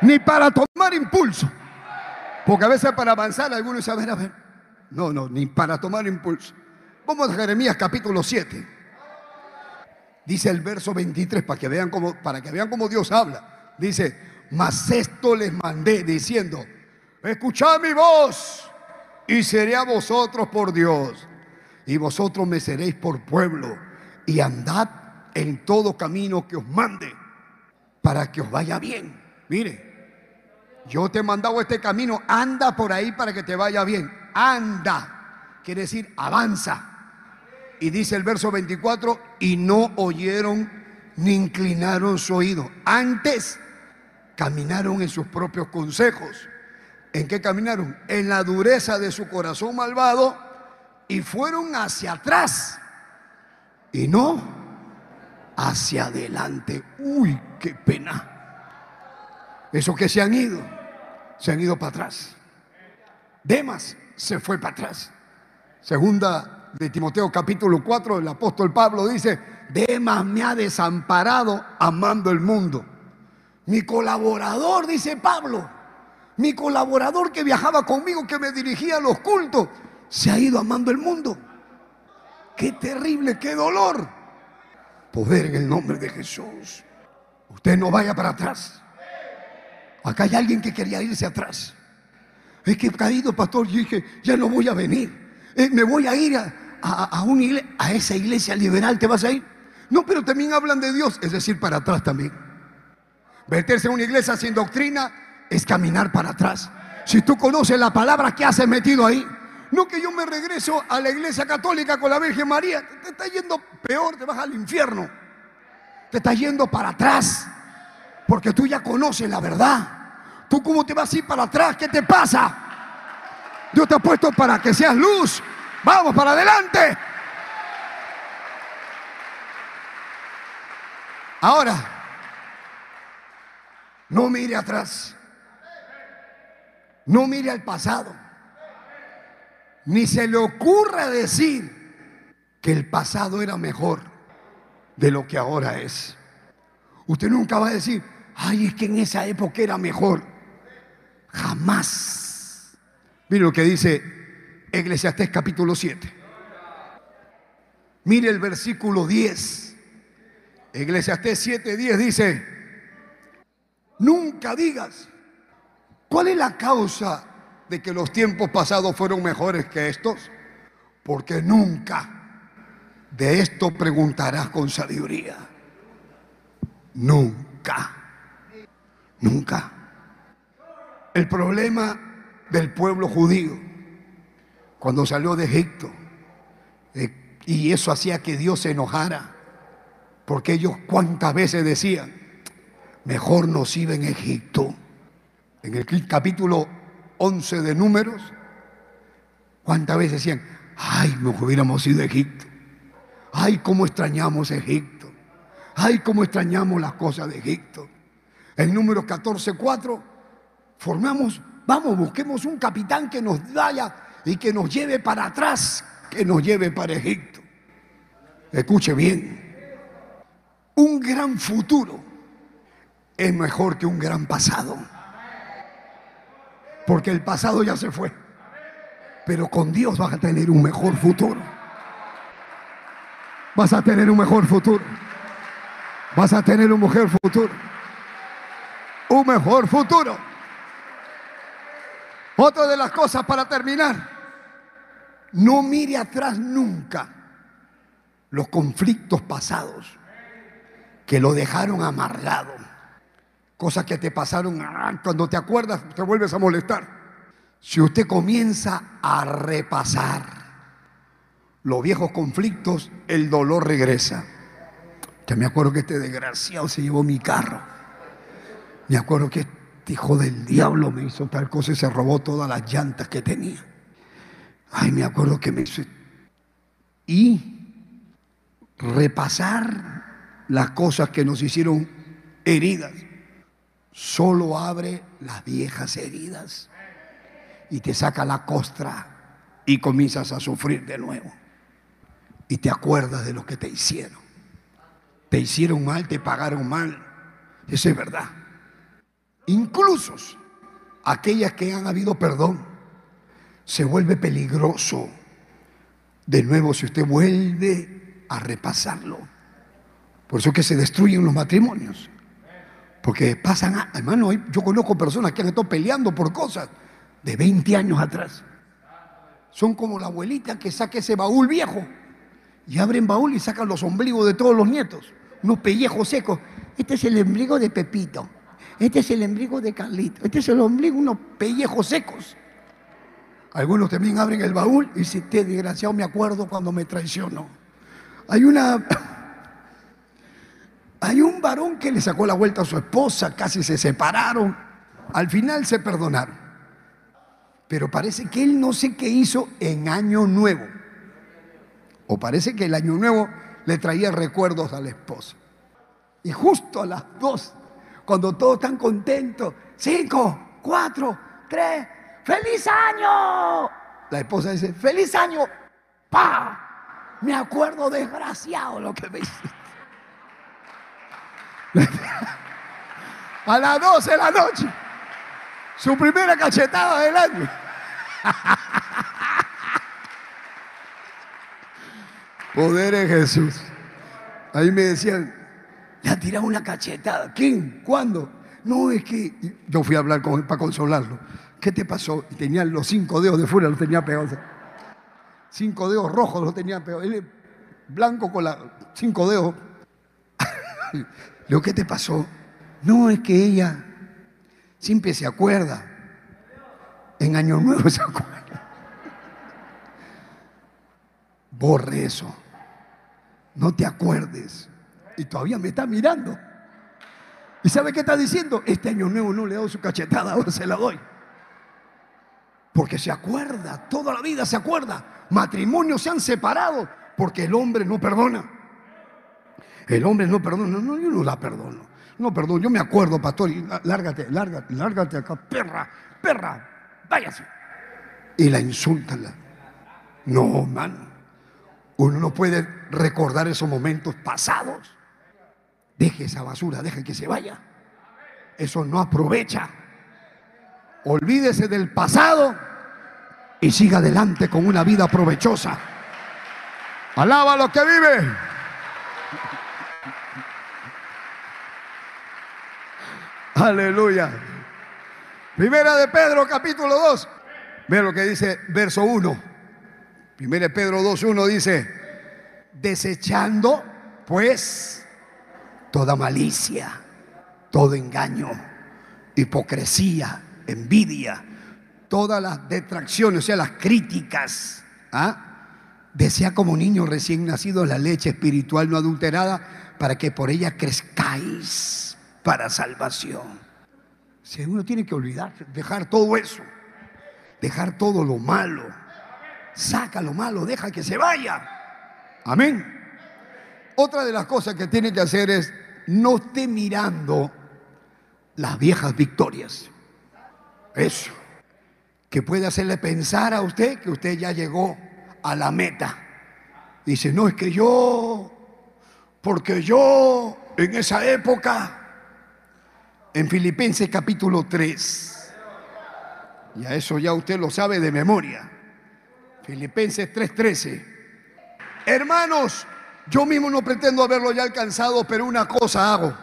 Ni para tomar impulso. Porque a veces para avanzar algunos dicen, a ver, a ver. No, no, ni para tomar impulso. Vamos a Jeremías capítulo 7. Dice el verso 23 para que vean cómo, para que vean cómo Dios habla. Dice, mas esto les mandé diciendo, escuchad mi voz y seré a vosotros por Dios y vosotros me seréis por pueblo y andad en todo camino que os mande para que os vaya bien. Mire, yo te he mandado este camino, anda por ahí para que te vaya bien. Anda, quiere decir avanza. Y dice el verso 24, y no oyeron ni inclinaron su oído. Antes caminaron en sus propios consejos. ¿En qué caminaron? En la dureza de su corazón malvado y fueron hacia atrás y no hacia adelante. Uy, qué pena. Eso que se han ido, se han ido para atrás. Demas se fue para atrás. Segunda de Timoteo capítulo 4, el apóstol Pablo dice, Demas me ha desamparado amando el mundo. Mi colaborador, dice Pablo, mi colaborador que viajaba conmigo, que me dirigía a los cultos, se ha ido amando el mundo. Qué terrible, qué dolor. Poder en el nombre de Jesús. Usted no vaya para atrás. Acá hay alguien que quería irse atrás. Es que he caído, pastor, y dije, ya no voy a venir. Eh, me voy a ir a, a esa iglesia liberal, ¿te vas a ir? No, pero también hablan de Dios, es decir, para atrás también. Meterse en una iglesia sin doctrina es caminar para atrás. Si tú conoces la palabra, ¿qué haces metido ahí? No que yo me regreso a la iglesia católica con la Virgen María. Te, está yendo peor, te vas al infierno. Te está yendo para atrás. Porque tú ya conoces la verdad. ¿Tú cómo te vas a ir para atrás? ¿Qué te pasa? Dios te ha puesto para que seas luz. Vamos para adelante. Ahora, no mire atrás. No mire al pasado. Ni se le ocurra decir que el pasado era mejor de lo que ahora es. Usted nunca va a decir, ay, es que en esa época era mejor. Jamás. Mire lo que dice Eclesiastés capítulo 7. Mire el versículo 10. Eclesiastés 7, 10 dice, nunca digas, ¿cuál es la causa de que los tiempos pasados fueron mejores que estos? Porque nunca de esto preguntarás con sabiduría. Nunca. Nunca. El problema del pueblo judío cuando salió de Egipto, eh, y eso hacía que Dios se enojara, porque ellos cuántas veces decían, mejor nos iba en Egipto. En el capítulo 11 de números, ¿cuántas veces decían, ay, nos hubiéramos ido a Egipto? Ay, cómo extrañamos Egipto. Ay, cómo extrañamos las cosas de Egipto. En número 14.4, formamos, vamos, busquemos un capitán que nos vaya y que nos lleve para atrás, que nos lleve para Egipto. Escuche bien, un gran futuro es mejor que un gran pasado. Porque el pasado ya se fue. Pero con Dios vas a tener un mejor futuro. Vas a tener un mejor futuro. Vas a tener un mejor futuro. Un mejor futuro. Otra de las cosas para terminar. No mire atrás nunca los conflictos pasados que lo dejaron amargado. Cosas que te pasaron ah, cuando te acuerdas, te vuelves a molestar. Si usted comienza a repasar los viejos conflictos, el dolor regresa. Ya me acuerdo que este desgraciado se llevó mi carro. Me acuerdo que este hijo del diablo me hizo tal cosa y se robó todas las llantas que tenía. Ay, me acuerdo que me hizo... Y repasar las cosas que nos hicieron heridas solo abre las viejas heridas y te saca la costra y comienzas a sufrir de nuevo. Y te acuerdas de lo que te hicieron. Te hicieron mal, te pagaron mal. Eso es verdad. Incluso aquellas que han habido perdón se vuelve peligroso de nuevo si usted vuelve a repasarlo. Por eso es que se destruyen los matrimonios. Porque pasan, hermano, yo conozco personas que han estado peleando por cosas de 20 años atrás. Son como la abuelita que saca ese baúl viejo y abren baúl y sacan los ombligos de todos los nietos, unos pellejos secos. Este es el ombligo de Pepito, este es el ombligo de Carlito, este es el ombligo, unos pellejos secos. Algunos también abren el baúl y dicen, te desgraciado me acuerdo cuando me traicionó. Hay una... *laughs* Hay un varón que le sacó la vuelta a su esposa, casi se separaron. Al final se perdonaron. Pero parece que él no sé qué hizo en Año Nuevo. O parece que el Año Nuevo le traía recuerdos a la esposa. Y justo a las dos, cuando todos están contentos, cinco, cuatro, tres, ¡Feliz año! La esposa dice, ¡Feliz año! ¡Pa! Me acuerdo desgraciado lo que me hiciste. A las 12 de la noche, su primera cachetada del año. *laughs* Poder en Jesús. Ahí me decían, le ha tirado una cachetada. ¿Quién? ¿Cuándo? No, es que yo fui a hablar con él para consolarlo. ¿Qué te pasó? Y tenía los cinco dedos de fuera, los tenía pegados. cinco dedos rojos lo tenía, pero él es blanco con la, cinco dedos. *laughs* Lo que te pasó, no es que ella siempre se acuerda. En Año Nuevo *laughs* se acuerda. Borre eso. No te acuerdes. Y todavía me está mirando. ¿Y sabe qué está diciendo? Este año nuevo no le he dado su cachetada, *laughs* ahora se la doy. Porque se acuerda, toda la vida se acuerda. Matrimonios se han separado porque el hombre no perdona. El hombre no perdona. No, yo no la perdono. No perdono. Yo me acuerdo, pastor. Y lárgate, lárgate, lárgate acá. Perra, perra, váyase. Y la insultan. No, mano. Uno no puede recordar esos momentos pasados. Deje esa basura, deje que se vaya. Eso no aprovecha. Olvídese del pasado y siga adelante con una vida provechosa. Alaba a los que vive. Aleluya. Primera de Pedro, capítulo 2. Ve lo que dice verso 1. Primera de Pedro 2.1 dice, desechando pues toda malicia, todo engaño, hipocresía, envidia, todas las detracciones, o sea, las críticas. ¿ah? Desea como niño recién nacido la leche espiritual no adulterada para que por ella crezcáis para salvación. Si uno tiene que olvidar, dejar todo eso, dejar todo lo malo, saca lo malo, deja que se vaya. Amén. Otra de las cosas que tiene que hacer es no esté mirando las viejas victorias. Eso. Que puede hacerle pensar a usted que usted ya llegó a la meta. Dice, no, es que yo, porque yo en esa época, en Filipenses capítulo 3, ya eso ya usted lo sabe de memoria. Filipenses 3:13. Hermanos, yo mismo no pretendo haberlo ya alcanzado, pero una cosa hago,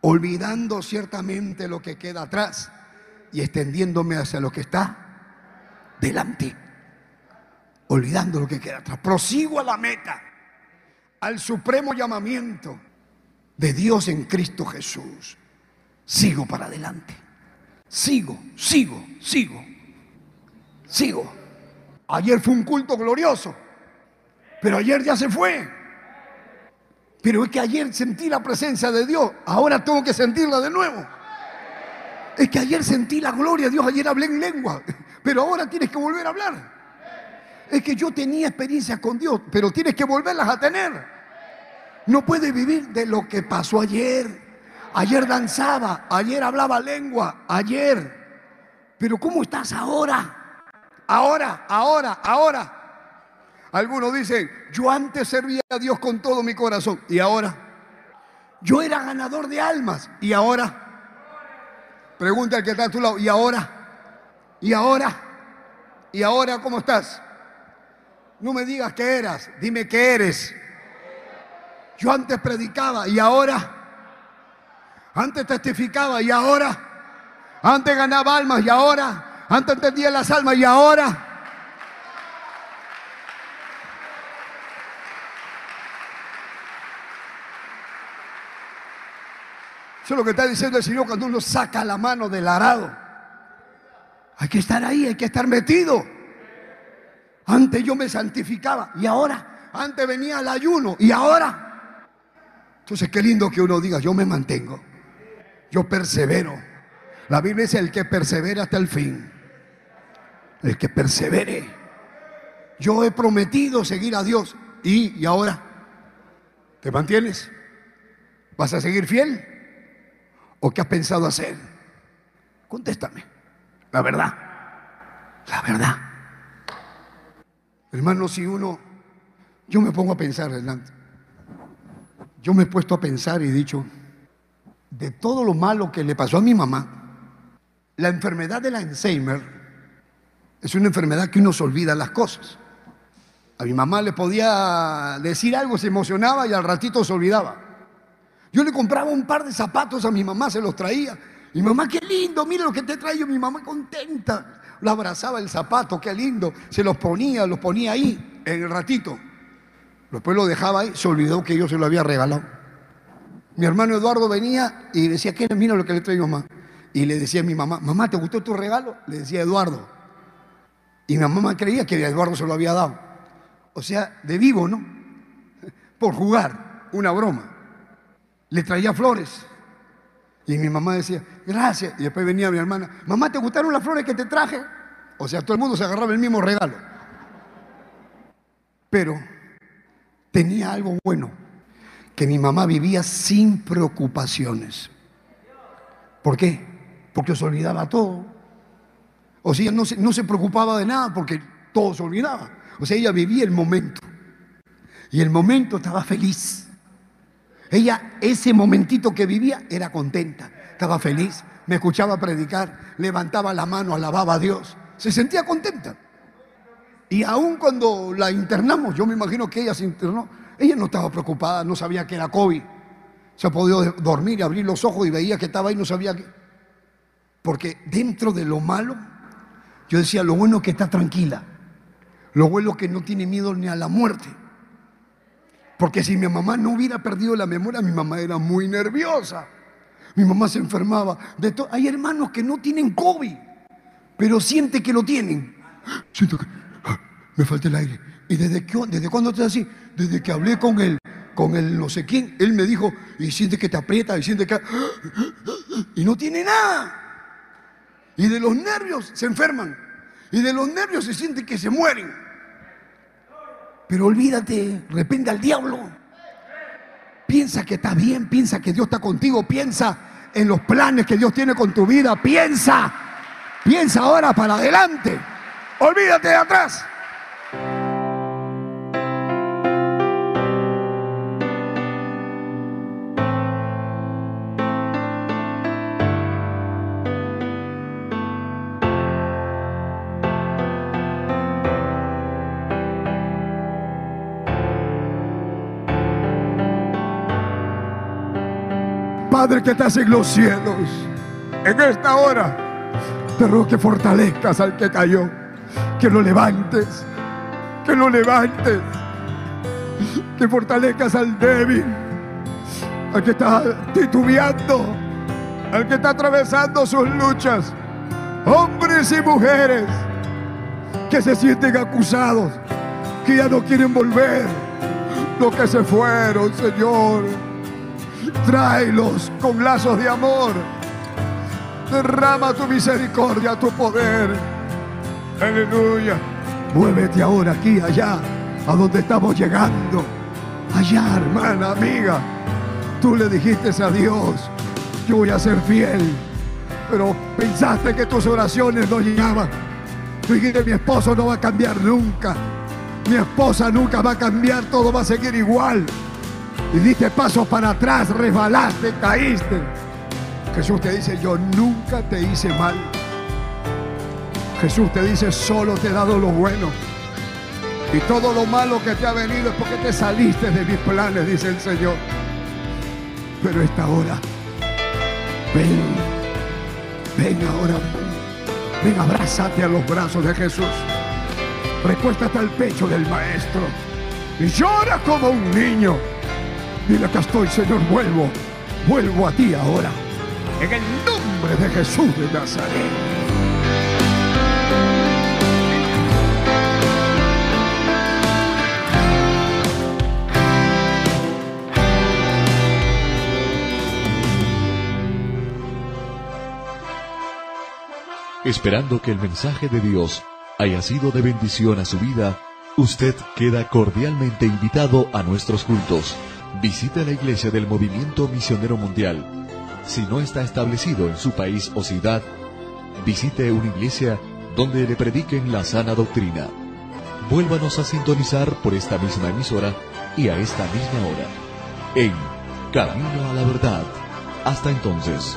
olvidando ciertamente lo que queda atrás y extendiéndome hacia lo que está delante. Olvidando lo que queda atrás. Prosigo a la meta, al supremo llamamiento de Dios en Cristo Jesús. Sigo para adelante. Sigo, sigo, sigo, sigo. Ayer fue un culto glorioso, pero ayer ya se fue. Pero es que ayer sentí la presencia de Dios, ahora tengo que sentirla de nuevo. Es que ayer sentí la gloria de Dios, ayer hablé en lengua, pero ahora tienes que volver a hablar. Es que yo tenía experiencias con Dios, pero tienes que volverlas a tener. No puedes vivir de lo que pasó ayer. Ayer danzaba, ayer hablaba lengua, ayer. Pero ¿cómo estás ahora? Ahora, ahora, ahora. Algunos dicen, yo antes servía a Dios con todo mi corazón. ¿Y ahora? Yo era ganador de almas. ¿Y ahora? Pregunta al que está a tu lado. ¿Y ahora? ¿Y ahora? ¿Y ahora cómo estás? No me digas qué eras, dime qué eres. Yo antes predicaba y ahora. Antes testificaba y ahora. Antes ganaba almas y ahora. Antes entendía las almas y ahora. Eso es lo que está diciendo el Señor cuando uno saca la mano del arado. Hay que estar ahí, hay que estar metido. Antes yo me santificaba y ahora, antes venía el ayuno y ahora. Entonces qué lindo que uno diga, yo me mantengo, yo persevero. La Biblia dice el que persevera hasta el fin, el que persevere. Yo he prometido seguir a Dios y, y ahora, ¿te mantienes? ¿Vas a seguir fiel? ¿O qué has pensado hacer? Contéstame. La verdad. La verdad. Hermano, si uno, yo me pongo a pensar adelante. Yo me he puesto a pensar y he dicho, de todo lo malo que le pasó a mi mamá, la enfermedad del Alzheimer es una enfermedad que uno se olvida las cosas. A mi mamá le podía decir algo, se emocionaba y al ratito se olvidaba. Yo le compraba un par de zapatos a mi mamá, se los traía. Mi mamá, qué lindo, mira lo que te traigo, mi mamá contenta. lo abrazaba el zapato, qué lindo, se los ponía, los ponía ahí en el ratito. Después lo dejaba ahí, se olvidó que yo se lo había regalado. Mi hermano Eduardo venía y decía, ¿qué? Mira lo que le traigo mamá. Y le decía a mi mamá, mamá, ¿te gustó tu regalo? Le decía Eduardo. Y mi mamá creía que Eduardo se lo había dado. O sea, de vivo, ¿no? *laughs* Por jugar, una broma. Le traía flores. Y mi mamá decía, gracias. Y después venía mi hermana, mamá, ¿te gustaron las flores que te traje? O sea, todo el mundo se agarraba el mismo regalo. Pero tenía algo bueno, que mi mamá vivía sin preocupaciones. ¿Por qué? Porque se olvidaba todo. O sea, no se, no se preocupaba de nada porque todo se olvidaba. O sea, ella vivía el momento. Y el momento estaba feliz. Ella, ese momentito que vivía, era contenta, estaba feliz, me escuchaba predicar, levantaba la mano, alababa a Dios, se sentía contenta. Y aún cuando la internamos, yo me imagino que ella se internó, ella no estaba preocupada, no sabía que era COVID. Se ha podido dormir y abrir los ojos y veía que estaba ahí, no sabía que. Porque dentro de lo malo, yo decía, lo bueno es que está tranquila. Lo bueno es que no tiene miedo ni a la muerte. Porque si mi mamá no hubiera perdido la memoria, mi mamá era muy nerviosa. Mi mamá se enfermaba. De Hay hermanos que no tienen COVID, pero siente que lo tienen. Siento que ah, me falta el aire. ¿Y desde, desde cuándo estás así? Desde que hablé con él, con el no sé quién, él me dijo, y siente que te aprieta, y siente que... Y no tiene nada. Y de los nervios se enferman. Y de los nervios se siente que se mueren. Pero olvídate, repende al diablo. Piensa que está bien, piensa que Dios está contigo, piensa en los planes que Dios tiene con tu vida, piensa, piensa ahora para adelante. Olvídate de atrás. Padre que estás en los cielos, en esta hora te ruego que fortalezcas al que cayó, que lo levantes, que lo levantes, que fortalezcas al débil, al que está titubeando, al que está atravesando sus luchas, hombres y mujeres que se sienten acusados, que ya no quieren volver, los que se fueron, Señor Tráelos con lazos de amor. Derrama tu misericordia, tu poder. Aleluya. Muévete ahora aquí, allá, a donde estamos llegando. Allá, hermana, amiga. Tú le dijiste a Dios, yo voy a ser fiel. Pero pensaste que tus oraciones no llegaban. Dijiste, mi esposo no va a cambiar nunca. Mi esposa nunca va a cambiar, todo va a seguir igual y diste pasos para atrás, resbalaste, caíste. Jesús te dice, yo nunca te hice mal. Jesús te dice, solo te he dado lo bueno. Y todo lo malo que te ha venido es porque te saliste de mis planes, dice el Señor. Pero esta hora, ven, ven ahora, ven, abrázate a los brazos de Jesús. Recuéstate al pecho del Maestro y llora como un niño. Dile acá estoy, Señor, vuelvo, vuelvo a ti ahora. En el nombre de Jesús de Nazaret. Esperando que el mensaje de Dios haya sido de bendición a su vida, usted queda cordialmente invitado a nuestros cultos Visita la iglesia del Movimiento Misionero Mundial. Si no está establecido en su país o ciudad, visite una iglesia donde le prediquen la sana doctrina. Vuélvanos a sintonizar por esta misma emisora y a esta misma hora. En Camino a la Verdad. Hasta entonces.